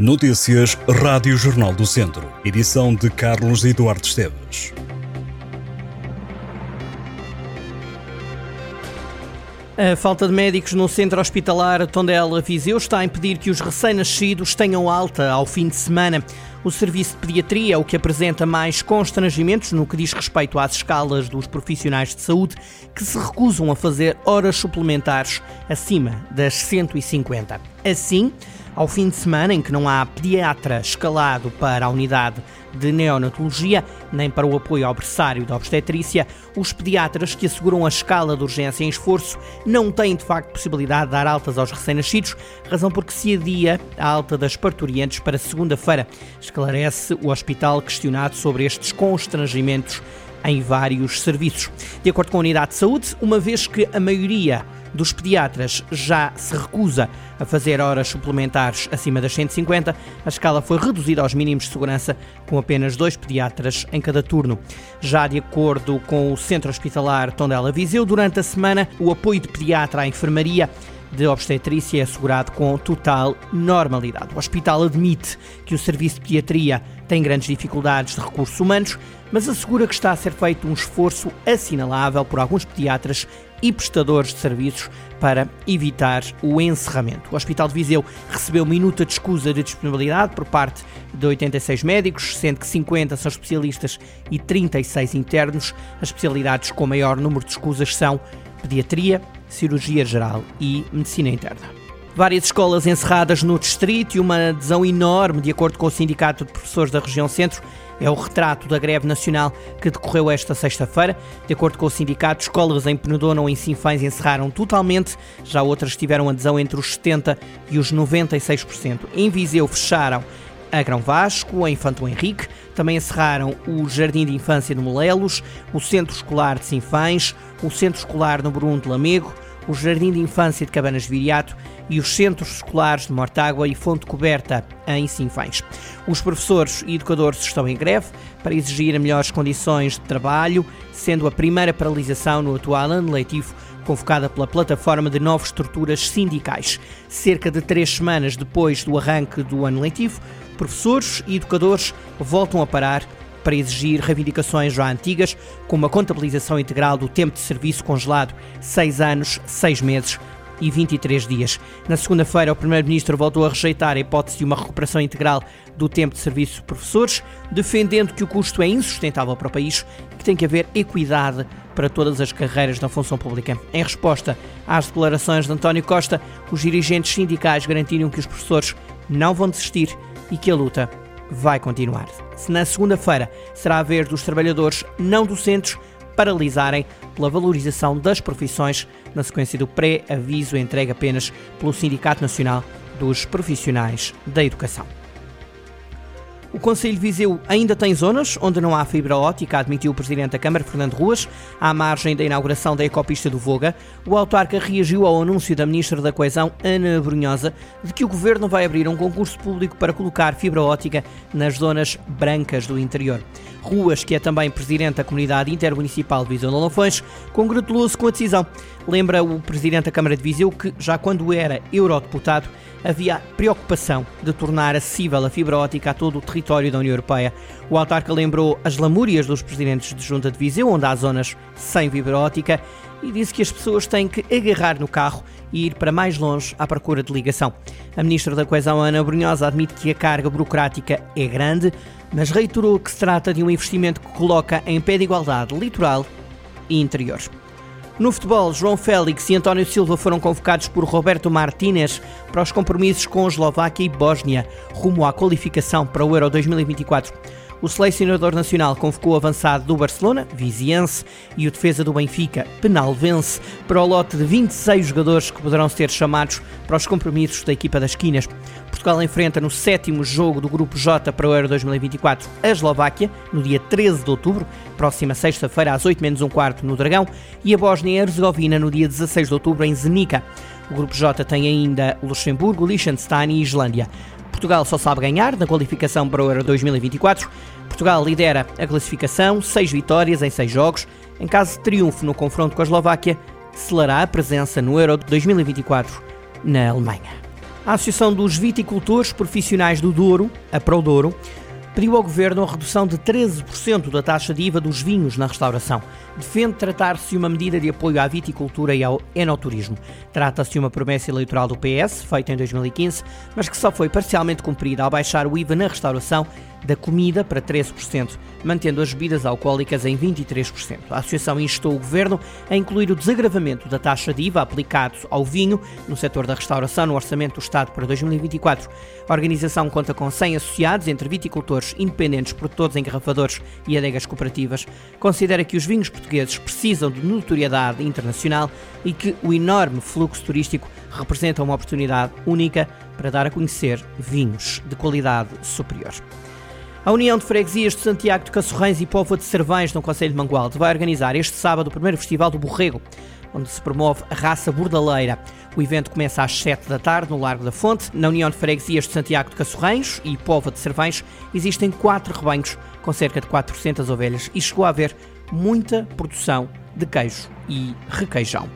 Notícias Rádio Jornal do Centro. Edição de Carlos Eduardo Esteves. A falta de médicos no centro hospitalar Tondela Viseu está a impedir que os recém-nascidos tenham alta ao fim de semana. O serviço de pediatria é o que apresenta mais constrangimentos no que diz respeito às escalas dos profissionais de saúde que se recusam a fazer horas suplementares acima das 150. Assim, ao fim de semana em que não há pediatra escalado para a unidade de neonatologia, nem para o apoio ao berçário da obstetrícia, os pediatras que asseguram a escala de urgência em esforço não têm de facto possibilidade de dar altas aos recém-nascidos, razão porque se adia a alta das parturientes para segunda-feira. Esclarece o hospital questionado sobre estes constrangimentos em vários serviços. De acordo com a unidade de saúde, uma vez que a maioria dos pediatras já se recusa a fazer horas suplementares acima das 150, a escala foi reduzida aos mínimos de segurança, com apenas dois pediatras em cada turno. Já de acordo com o Centro Hospitalar Tondela Viseu, durante a semana, o apoio de pediatra à enfermaria de obstetrícia é assegurado com total normalidade. O hospital admite que o serviço de pediatria tem grandes dificuldades de recursos humanos, mas assegura que está a ser feito um esforço assinalável por alguns pediatras e prestadores de serviços para evitar o encerramento. O Hospital de Viseu recebeu minuta de escusa de disponibilidade por parte de 86 médicos, sendo que 50 são especialistas e 36 internos. As especialidades com maior número de escusas são pediatria, cirurgia geral e medicina interna. Várias escolas encerradas no distrito e uma adesão enorme, de acordo com o Sindicato de Professores da Região Centro, é o retrato da greve nacional que decorreu esta sexta-feira. De acordo com o sindicato, escolas em Penedona ou em Sinfãs encerraram totalmente, já outras tiveram adesão entre os 70% e os 96%. Em Viseu fecharam a Grão Vasco, a Infanto Henrique, também encerraram o Jardim de Infância de Molelos, o Centro Escolar de Sinfãs, o Centro Escolar no Bruno de Lamego, o Jardim de Infância de Cabanas Viriato e os centros escolares de Mortágua e Fonte Coberta em Sinfãs. Os professores e educadores estão em greve para exigir melhores condições de trabalho, sendo a primeira paralisação no atual ano letivo convocada pela plataforma de novas estruturas sindicais. Cerca de três semanas depois do arranque do ano letivo, professores e educadores voltam a parar para exigir reivindicações já antigas, como a contabilização integral do tempo de serviço congelado, 6 anos, 6 meses e 23 dias. Na segunda-feira, o Primeiro-Ministro voltou a rejeitar a hipótese de uma recuperação integral do tempo de serviço de professores, defendendo que o custo é insustentável para o país e que tem que haver equidade para todas as carreiras da função pública. Em resposta às declarações de António Costa, os dirigentes sindicais garantiram que os professores não vão desistir e que a luta vai continuar. Se na segunda-feira será a vez dos trabalhadores não docentes paralisarem pela valorização das profissões na sequência do pré-aviso entregue apenas pelo Sindicato Nacional dos Profissionais da Educação. O Conselho de Viseu ainda tem zonas onde não há fibra ótica, admitiu o Presidente da Câmara, Fernando Ruas. À margem da inauguração da ecopista do Voga, o autarca reagiu ao anúncio da Ministra da Coesão, Ana Brunhosa, de que o Governo vai abrir um concurso público para colocar fibra ótica nas zonas brancas do interior. Ruas, que é também Presidente da Comunidade Intermunicipal de Viseu de Lafões, congratulou-se com a decisão. Lembra o Presidente da Câmara de Viseu que, já quando era eurodeputado, havia preocupação de tornar acessível a fibra ótica a todo o território da União Europeia. O autarca lembrou as lamúrias dos presidentes de junta de Viseu, onde há zonas sem fibra ótica, e disse que as pessoas têm que agarrar no carro e ir para mais longe à procura de ligação. A ministra da Coesão, Ana Brunhosa, admite que a carga burocrática é grande, mas reiterou que se trata de um investimento que coloca em pé de igualdade litoral e interior. No futebol, João Félix e António Silva foram convocados por Roberto Martínez para os compromissos com Eslováquia e Bósnia, rumo à qualificação para o Euro 2024. O selecionador nacional convocou o avançado do Barcelona, Viziense, e o defesa do Benfica, Penalvense, para o lote de 26 jogadores que poderão ser chamados para os compromissos da equipa das esquinas. Portugal enfrenta no sétimo jogo do Grupo J para o Euro 2024 a Eslováquia, no dia 13 de outubro, próxima sexta-feira às 8 menos um quarto no Dragão, e a Bósnia e Herzegovina no dia 16 de outubro em Zenica. O Grupo J tem ainda Luxemburgo, Liechtenstein e Islândia. Portugal só sabe ganhar na qualificação para o Euro 2024. Portugal lidera a classificação, seis vitórias em seis jogos. Em caso de triunfo no confronto com a Eslováquia, selará a presença no Euro 2024 na Alemanha. A Associação dos Viticultores Profissionais do Douro, a Prodouro, pediu ao Governo a redução de 13% da taxa de IVA dos vinhos na restauração. Defende tratar-se de uma medida de apoio à viticultura e ao enoturismo. Trata-se de uma promessa eleitoral do PS, feita em 2015, mas que só foi parcialmente cumprida ao baixar o IVA na restauração da comida para 13%, mantendo as bebidas alcoólicas em 23%. A Associação instou o Governo a incluir o desagravamento da taxa de IVA aplicado ao vinho no setor da restauração no Orçamento do Estado para 2024. A organização conta com 100 associados, entre viticultores, independentes, produtores, engarrafadores e adegas cooperativas. Considera que os vinhos portugueses precisam de notoriedade internacional e que o enorme fluxo turístico representa uma oportunidade única para dar a conhecer vinhos de qualidade superior. A União de Freguesias de Santiago de Cassorrães e Póvoa de Cervães, no Conselho de Mangualde, vai organizar este sábado o primeiro Festival do Borrego, onde se promove a raça bordaleira. O evento começa às 7 da tarde, no Largo da Fonte. Na União de Freguesias de Santiago de Cassorrães e Póvoa de Cervães existem quatro rebanhos com cerca de 400 ovelhas e chegou a haver muita produção de queijo e requeijão.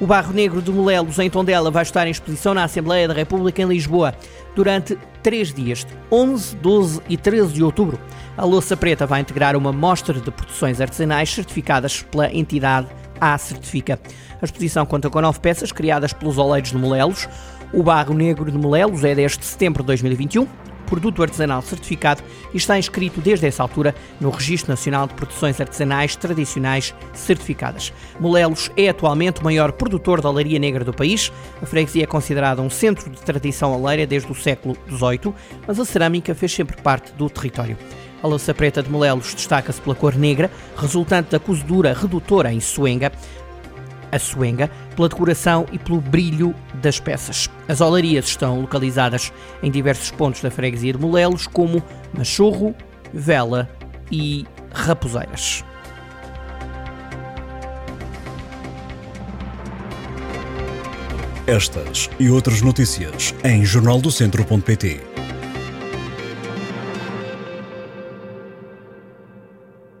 O Barro Negro de Molelos, em Tondela, vai estar em exposição na Assembleia da República em Lisboa durante três dias, 11, 12 e 13 de outubro. A Louça Preta vai integrar uma mostra de produções artesanais certificadas pela entidade A Certifica. A exposição conta com nove peças criadas pelos oleiros de Molelos. O Barro Negro de Molelos é desde setembro de 2021 produto artesanal certificado e está inscrito desde essa altura no Registro Nacional de Produções Artesanais Tradicionais Certificadas. Molelos é atualmente o maior produtor de olaria negra do país. A freguesia é considerada um centro de tradição oleira desde o século XVIII, mas a cerâmica fez sempre parte do território. A louça preta de Molelos destaca-se pela cor negra, resultante da cozedura redutora em suenga, a suenga, pela decoração e pelo brilho das peças. As olarias estão localizadas em diversos pontos da freguesia de Molelos, como Machorro, Vela e Raposeiras. Estas e outras notícias em jornaldocentro.pt.